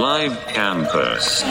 Live Campus.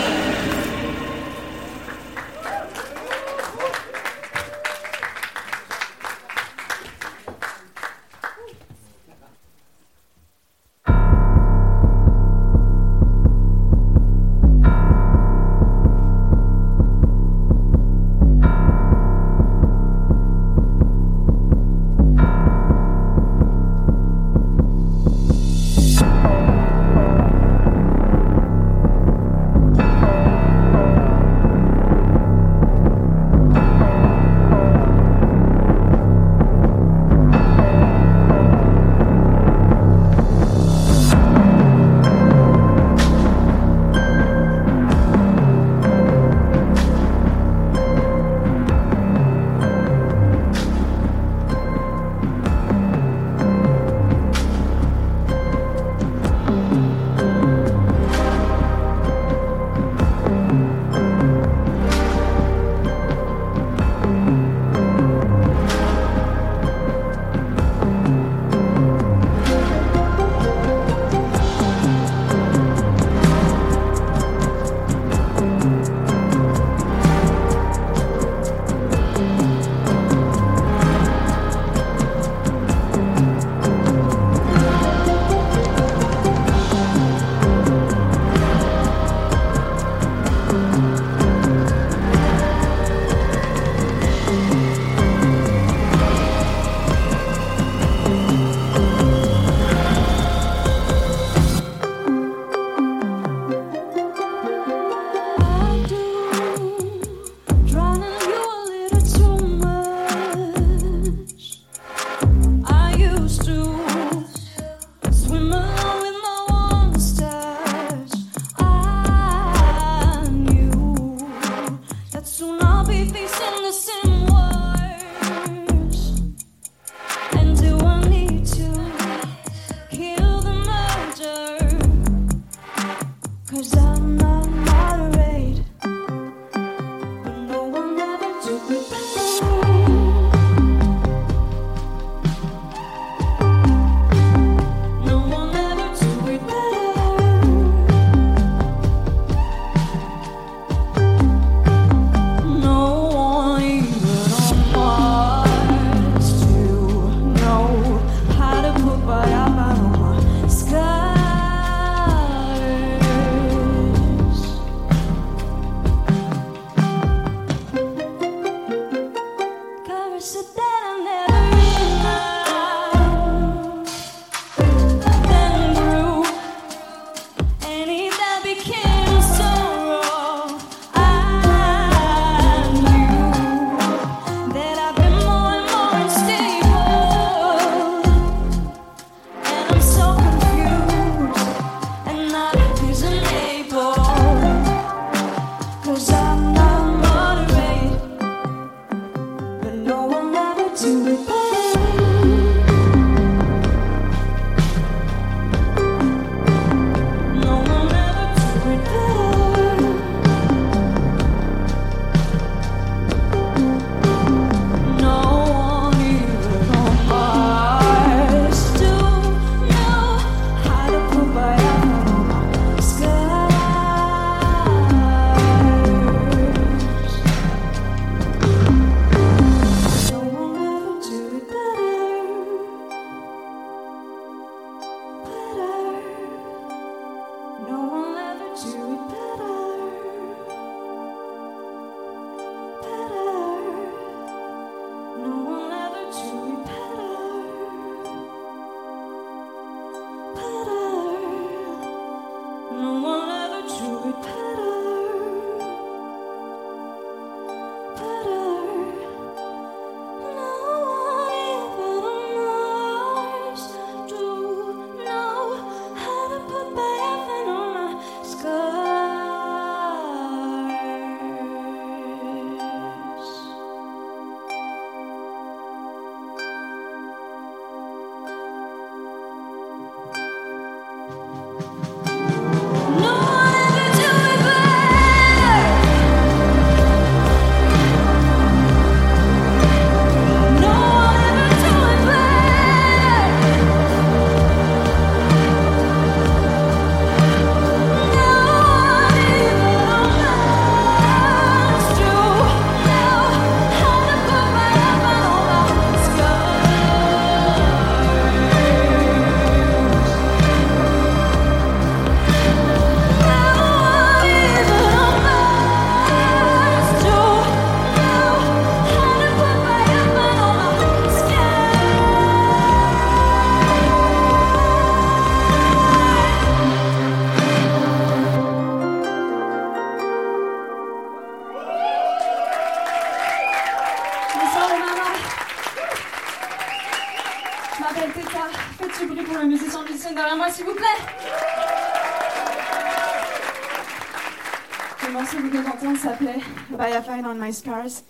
On My Scars,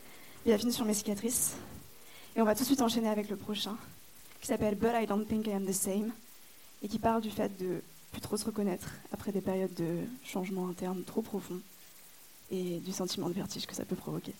fini sur mes cicatrices. Et on va tout de suite enchaîner avec le prochain, qui s'appelle But I Don't Think I Am the Same, et qui parle du fait de plus trop se reconnaître après des périodes de changement interne trop profonds et du sentiment de vertige que ça peut provoquer.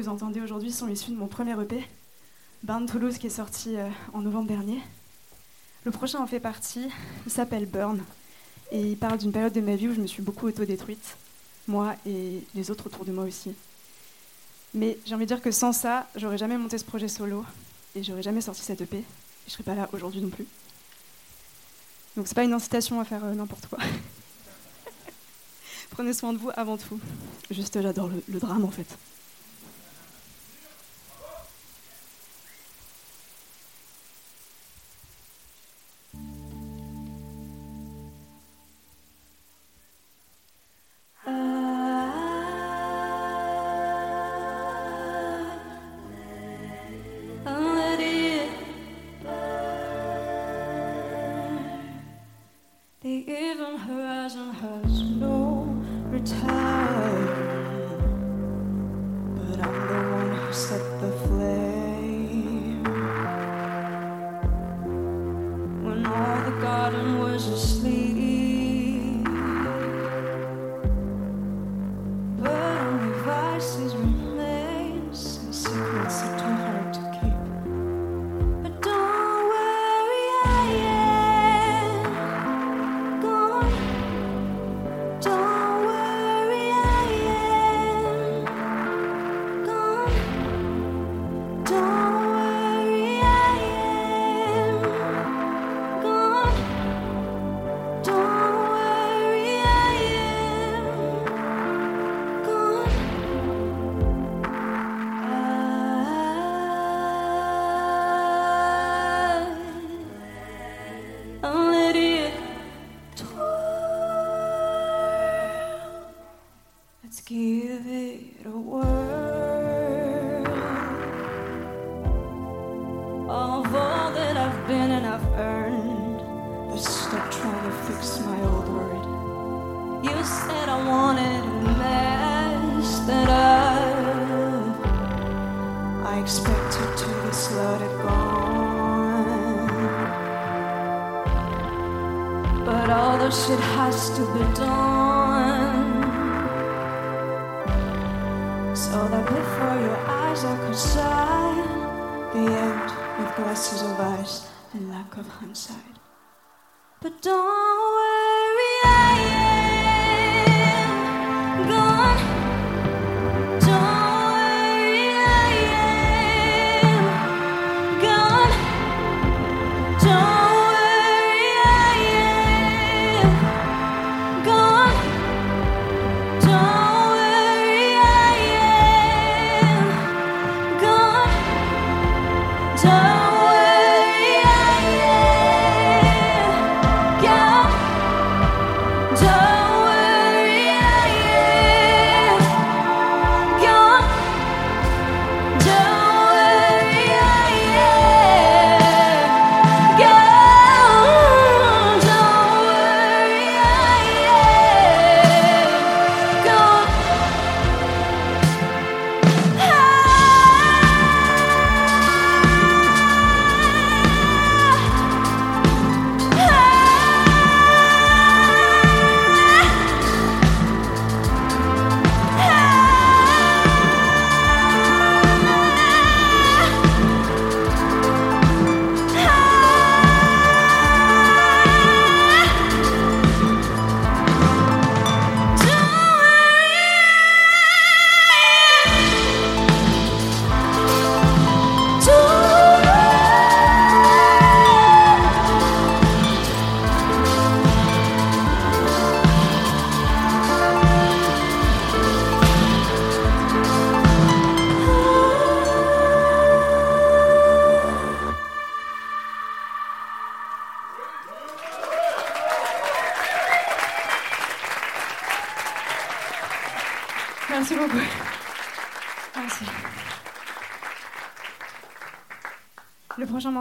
vous entendez aujourd'hui sont issus de mon premier EP, Burn Toulouse, qui est sorti euh, en novembre dernier. Le prochain en fait partie, il s'appelle Burn, et il parle d'une période de ma vie où je me suis beaucoup autodétruite, moi et les autres autour de moi aussi. Mais j'ai envie de dire que sans ça, j'aurais jamais monté ce projet solo, et j'aurais jamais sorti cette EP, et je serais pas là aujourd'hui non plus. Donc c'est pas une incitation à faire euh, n'importe quoi. Prenez soin de vous avant tout. Juste j'adore le drame en fait. You said I wanted a mess that I I expected to be slotted gone. But all the shit has to be done. So that before your eyes I could sigh the end with glasses of ice and lack of hindsight. But don't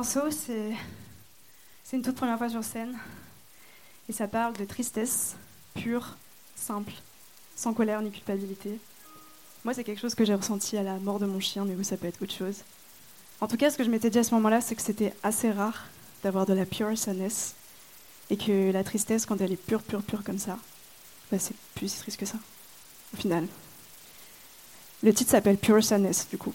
C'est c'est une toute première fois sur scène. Et ça parle de tristesse pure, simple, sans colère ni culpabilité. Moi, c'est quelque chose que j'ai ressenti à la mort de mon chien, mais vous, ça peut être autre chose. En tout cas, ce que je m'étais dit à ce moment-là, c'est que c'était assez rare d'avoir de la pure sadness. Et que la tristesse, quand elle est pure, pure, pure comme ça, bah, c'est plus si triste que ça, au final. Le titre s'appelle Pure Sadness, du coup.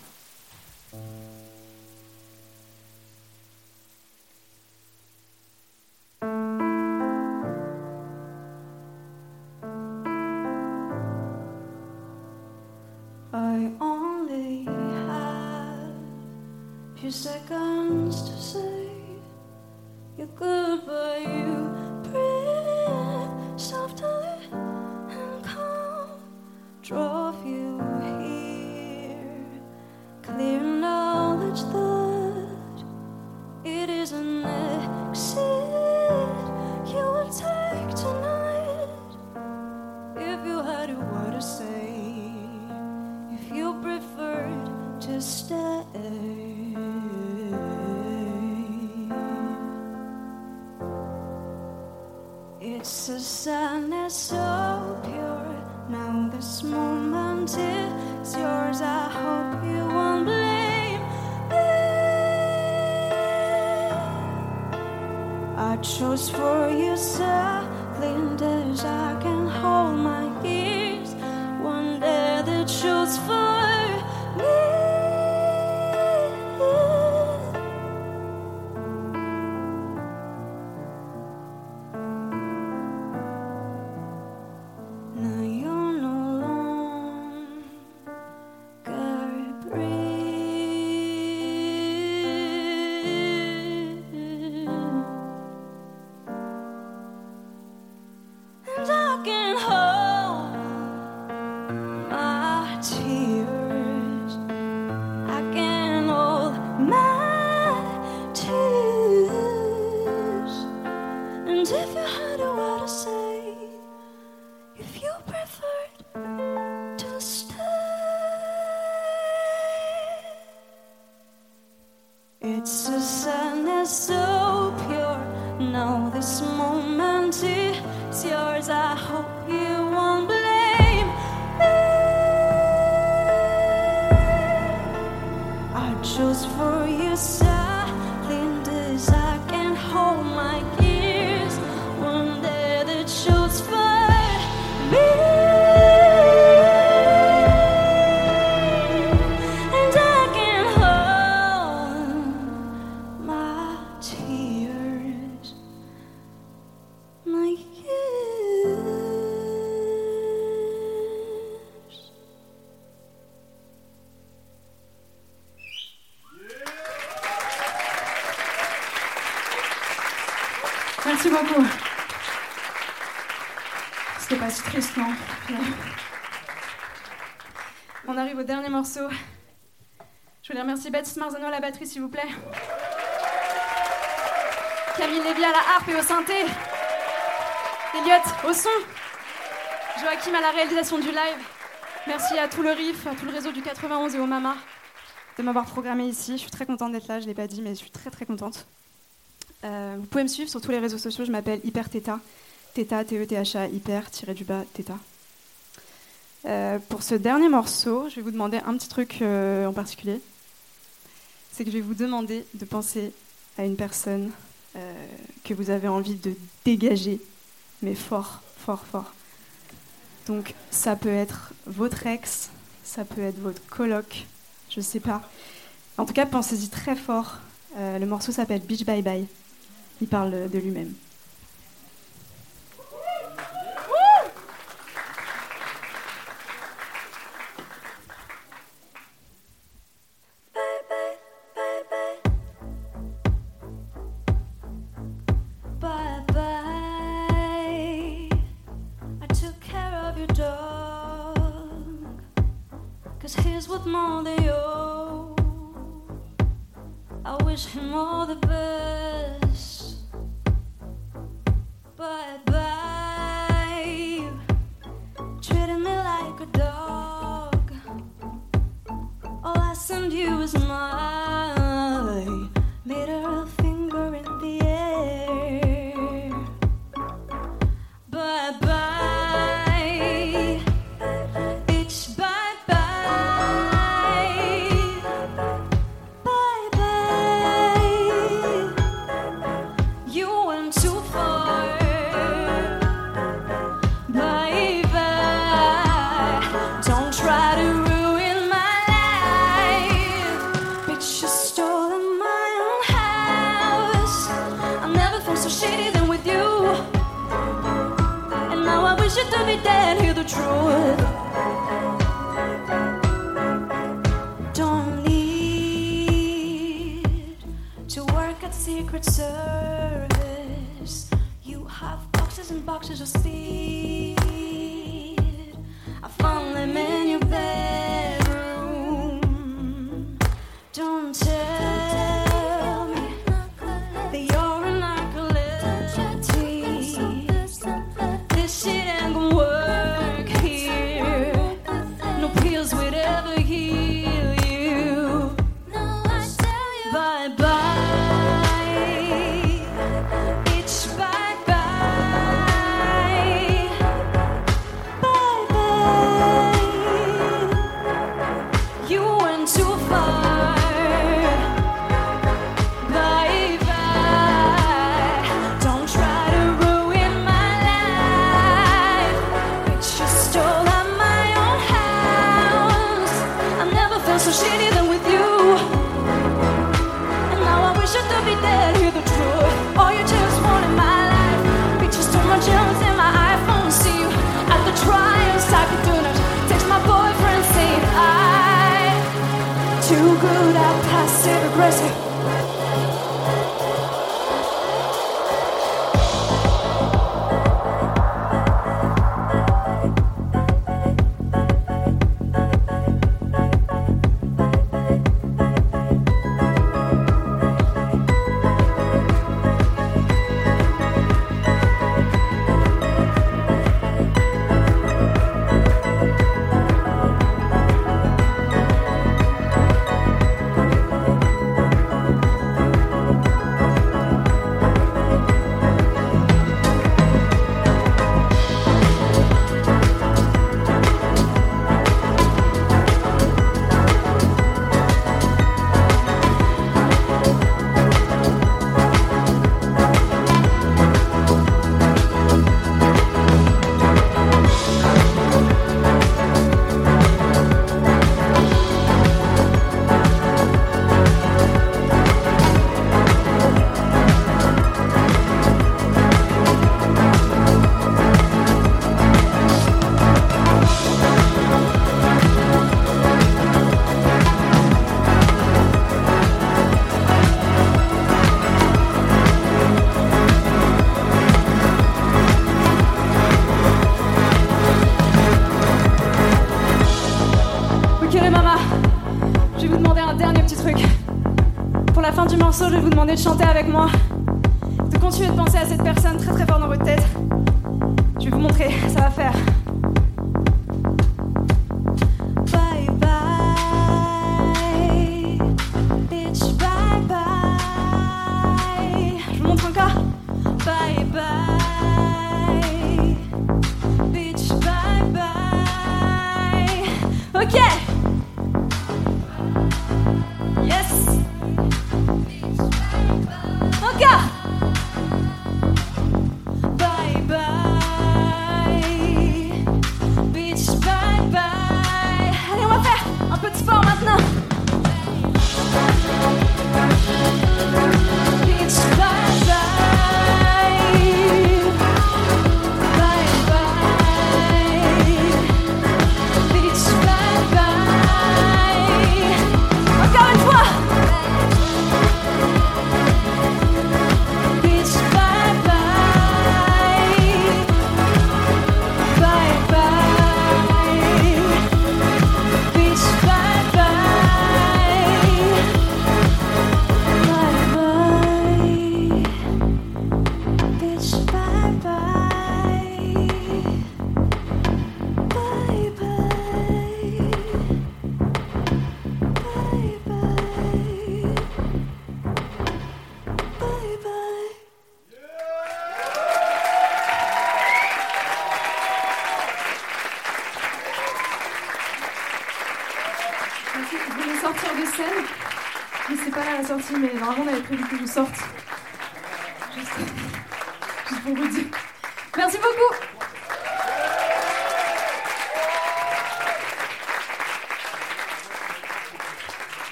It's a sadness so pure. Now this moment is yours. I hope you won't blame me. I chose for you silent as I can hold my Merci beaucoup. C'était pas si triste, non On arrive au dernier morceau. Je voulais remercier Baptiste Marzano à la batterie, s'il vous plaît. Camille Lévy à la harpe et au synthé. Elliot au son. Joachim à la réalisation du live. Merci à tout le RIF, à tout le réseau du 91 et au Mama de m'avoir programmé ici. Je suis très contente d'être là, je ne l'ai pas dit, mais je suis très très contente. Euh, vous pouvez me suivre sur tous les réseaux sociaux, je m'appelle Hyper Theta. Theta, T-E-T-H-A, hyper, tiré du bas, Theta. Euh, pour ce dernier morceau, je vais vous demander un petit truc euh, en particulier. C'est que je vais vous demander de penser à une personne que vous avez envie de dégager, mais fort, fort, fort. Donc ça peut être votre ex, ça peut être votre coloc, je sais pas. En tout cas, pensez-y très fort. Le morceau s'appelle Beach Bye Bye. Il parle de lui-même. mercy. De chanter avec moi.